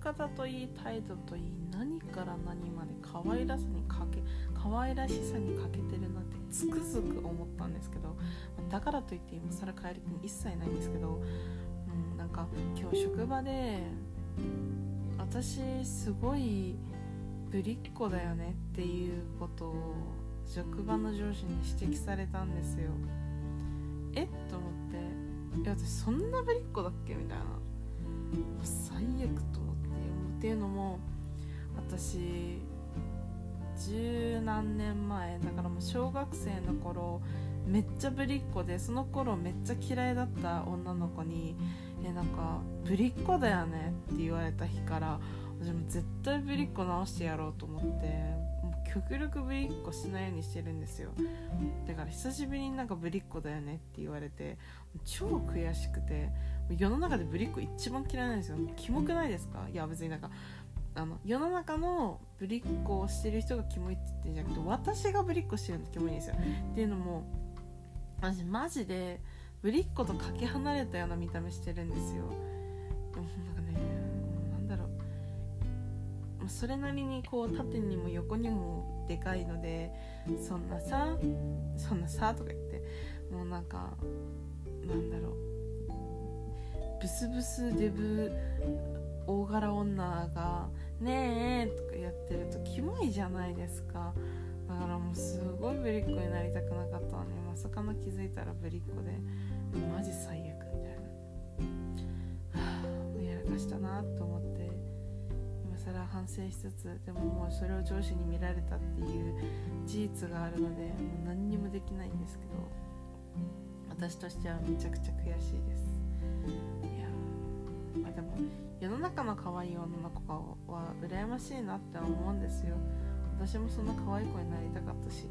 方といい態度といい何から何まで可愛らしさにかけ可愛らしさに欠けてるなってつくづく思ったんですけどだからといって今更帰る気一切ないんですけど、うん、なんか今日職場で私すごいぶりっ子だよねっていうことを職場の上司に指摘されたんですよ。え？っと思って「え私そんなぶりっ子だっけ?」みたいな。最悪と。っていうのも私十何年前だからもう小学生の頃めっちゃぶりっ子でその頃めっちゃ嫌いだった女の子に「えなんかぶりっ子だよね」って言われた日から私も絶対ぶりっ子直してやろうと思って。極力ぶりっ子しないようにしてるんですよ。だから久しぶりになんかぶりっ子だよねって言われて超悔しくて世の中でぶりっ子一番嫌いなんですよ。キモくないですか？いや別になんかあの世の中のぶりっ子をしてる人がキモいって言ってるんじゃなくて私がぶりっ子してるのキモいんですよ。っていうのも私マジでぶりっ子とかけ離れたような見た目してるんですよ。でもなんかねそれなりにこう縦にも横にもでかいのでそんなさそんなさとか言ってもうなんかなんだろう。ブスブスデブ大柄女が「ねえ」とかやってるとキモいじゃないですか。だからもうすごいぶりっ子になりたくなかったのにまさかの気づいたらぶりっ子でマジ最悪みたいな。はあやらかしたなと思って。それは反省しつつでももうそれを上司に見られたっていう事実があるのでもう何にもできないんですけど私としてはめちゃくちゃ悔しいです。いやまあでも世の中の可愛い女の子は羨ましいなって思うんですよ。私もそんな可愛い子になりたかったし。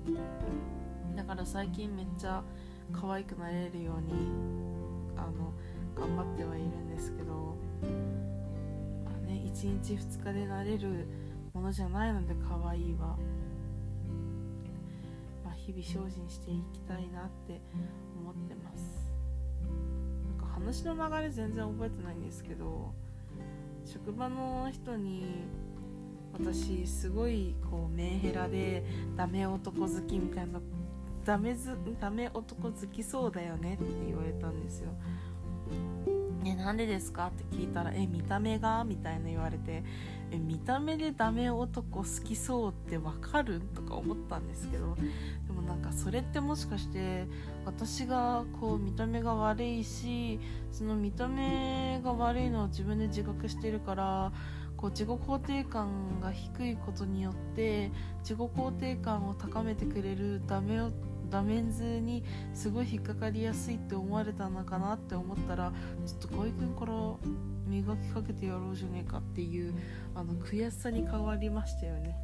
だから最近めっちゃ可愛くなれるように1日2日でなれるものじゃないので可愛いは、まあ、日々精進していきたいなって思ってます。なんか話の流れ全然覚えてないんですけど職場の人に私すごいこうメンヘラでダメ男好きみたいなダメずダメ男好きそうだよねって言われたんですよ。ね、なんでですか？って聞いたら「え見た目が?」みたいな言われて「え見た目でダメ男好きそうってわかる?」とか思ったんですけどでもなんかそれってもしかして私がこう見た目が悪いしその見た目が悪いのを自分で自覚してるからこう自己肯定感が低いことによって自己肯定感を高めてくれるダメ男ダメンズにすごい引っかかりやすいって思われたのかなって思ったらちょっと河合君から磨きかけてやろうじゃねえかっていうあの悔しさに変わりましたよね。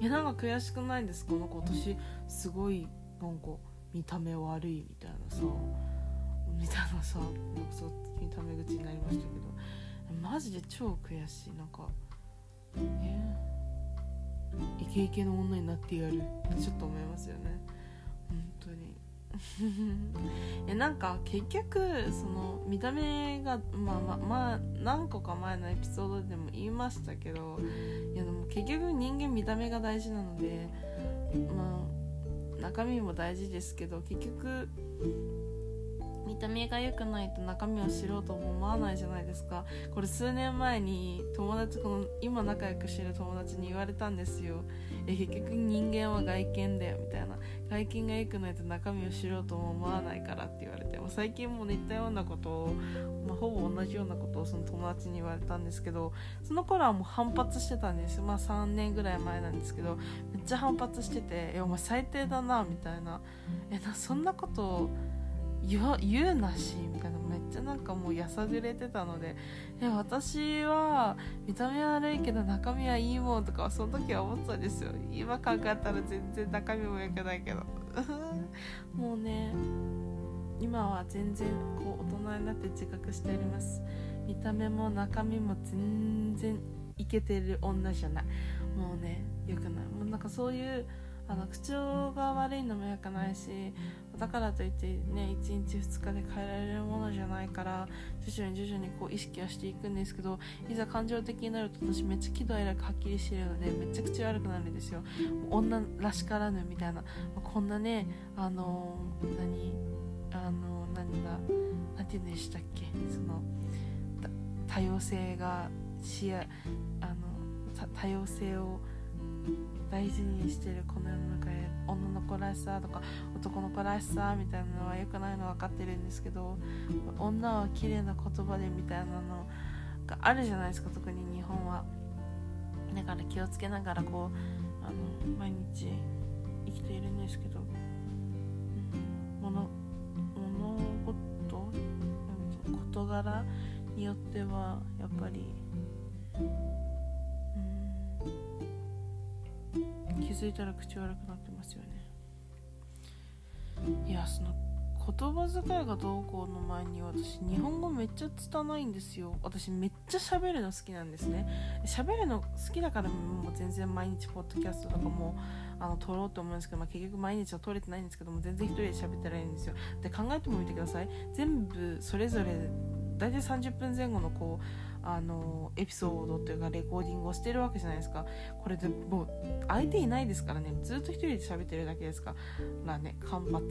いやなんか悔しくないんですか？なんか私すごいなんか見た目悪いみたいなさみたいなさなんかそう見た目口になりましたけど。マジで超悔しい。なんかえイケイケの女になってやるってちょっと思いますよね。当に。えなんか結局その見た目がまあまあまあ何個か前のエピソードでも言いましたけどいやでも結局人間見た目が大事なのでまあ中身も大事ですけど結局見た目が良くないと中身を知ろうとも思わないじゃないですか。これ数年前に友達この今仲良くしてる友達に言われたんですよ。え結局人間は外見だよ。みたいな。外見が良くないと中身を知ろうとも思わないからって言われて。も最近も似たようなことを、まあ、ほぼ同じようなことをその友達に言われたんですけどその頃はもう反発してたんです。まあ3年ぐらい前なんですけどめっちゃ反発してて「えお前最低だな」みたいな「えなそんなことを言うなしみたいなめっちゃなんかもうやさぐれてたのでえ私は見た目悪いけど中身はいいもんとかその時は思ってたんですよ。今考えたら全然中身も良くないけど。もうね今は全然こう大人になって自覚しております。見た目も中身も全然イケてる女じゃない。もうねよくない。もうなんかそういうあの口調が悪いのもよくないしだからといってね1日2日で変えられるものじゃないから徐々に徐々にこう意識はしていくんですけどいざ感情的になると私めっちゃ喜怒哀楽はっきりしてるのでめっちゃ口悪くなるんですよ。女らしからぬみたいな。こんなねあの何あの何だ何て言うんでしたっけその多様性がしあの多様性を大事にしてるこの世の中で女の子らしさとか男の子らしさみたいなのは良くないの分かってるんですけど女は綺麗な言葉でみたいなのがあるじゃないですか特に日本は。だから気をつけながらこうあの毎日生きているんですけど、うん、物物事事柄によってはやっぱりづいたら口悪くなってますよね。いやその言葉遣いがどうこうの前に私日本語めっちゃ拙いんですよ。私めっちゃ喋るの好きなんですね。喋るの好きだからもう全然毎日ポッドキャストとかもあの撮ろうと思うんですけど、まあ、結局毎日は撮れてないんですけども全然一人で喋ってられるんですよ。で考えてもみてください。全部それぞれ大体30分前後のこうあのエピソードというかレコーディングをしてるわけじゃないですか。これでもう相手いないですからね。ずっと一人で喋ってるだけですか。らね間髪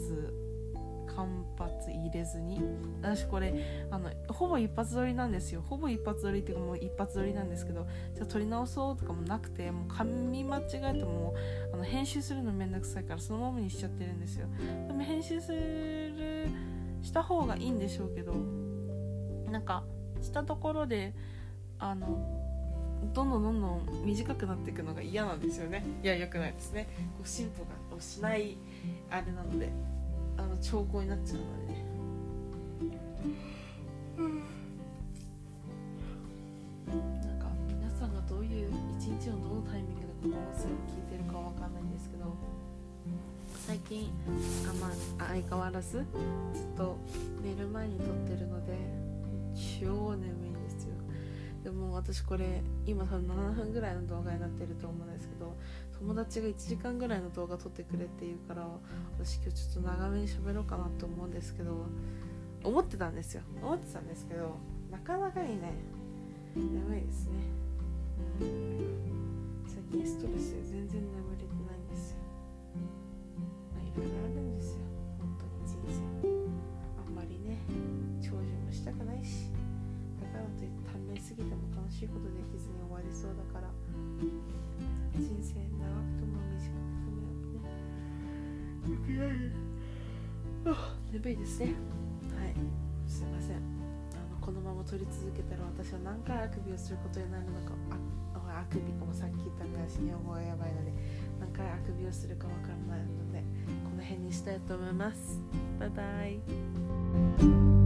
間髪入れずに。私これあのほぼ一発撮りなんですよ。ほぼ一発撮りっていうかもう一発撮りなんですけどじゃあ撮り直そうとかもなくてもう噛み間違えてもあの編集するのめんどくさいからそのままにしちゃってるんですよ。でも編集するした方がいいんでしょうけどなんかしたところであのどんどんどんどん短くなっていくのが嫌なんですよね。いや良くないですね。こう進歩がしないあれなのであの兆候になっちゃうのでね。なんか皆さんがどういう一日のどのタイミングでこの音声を聞いてるかわかんないんですけど最近あまあ相変わらずずっと寝る前に撮ってるので超眠いんですよ。でも私これ今多分7分ぐらいの動画になってると思うんですけど友達が1時間ぐらいの動画撮ってくれって言うから私今日ちょっと長めに喋ろうかなと思うんですけど思ってたんですよ。思ってたんですけどなかなかにね眠いですね、最近ストレスで全然眠れてといって短命すぎても楽しいことできずに終わりそうだから人生長くとも短くともね。眠いですね。はい。すいません。あのこのまま取り続けたら私は何回あくびをすることになるのかああくびもさっき言ったから日本語がやばいので何回あくびをするかわからないのでこの辺にしたいと思います。バイバイ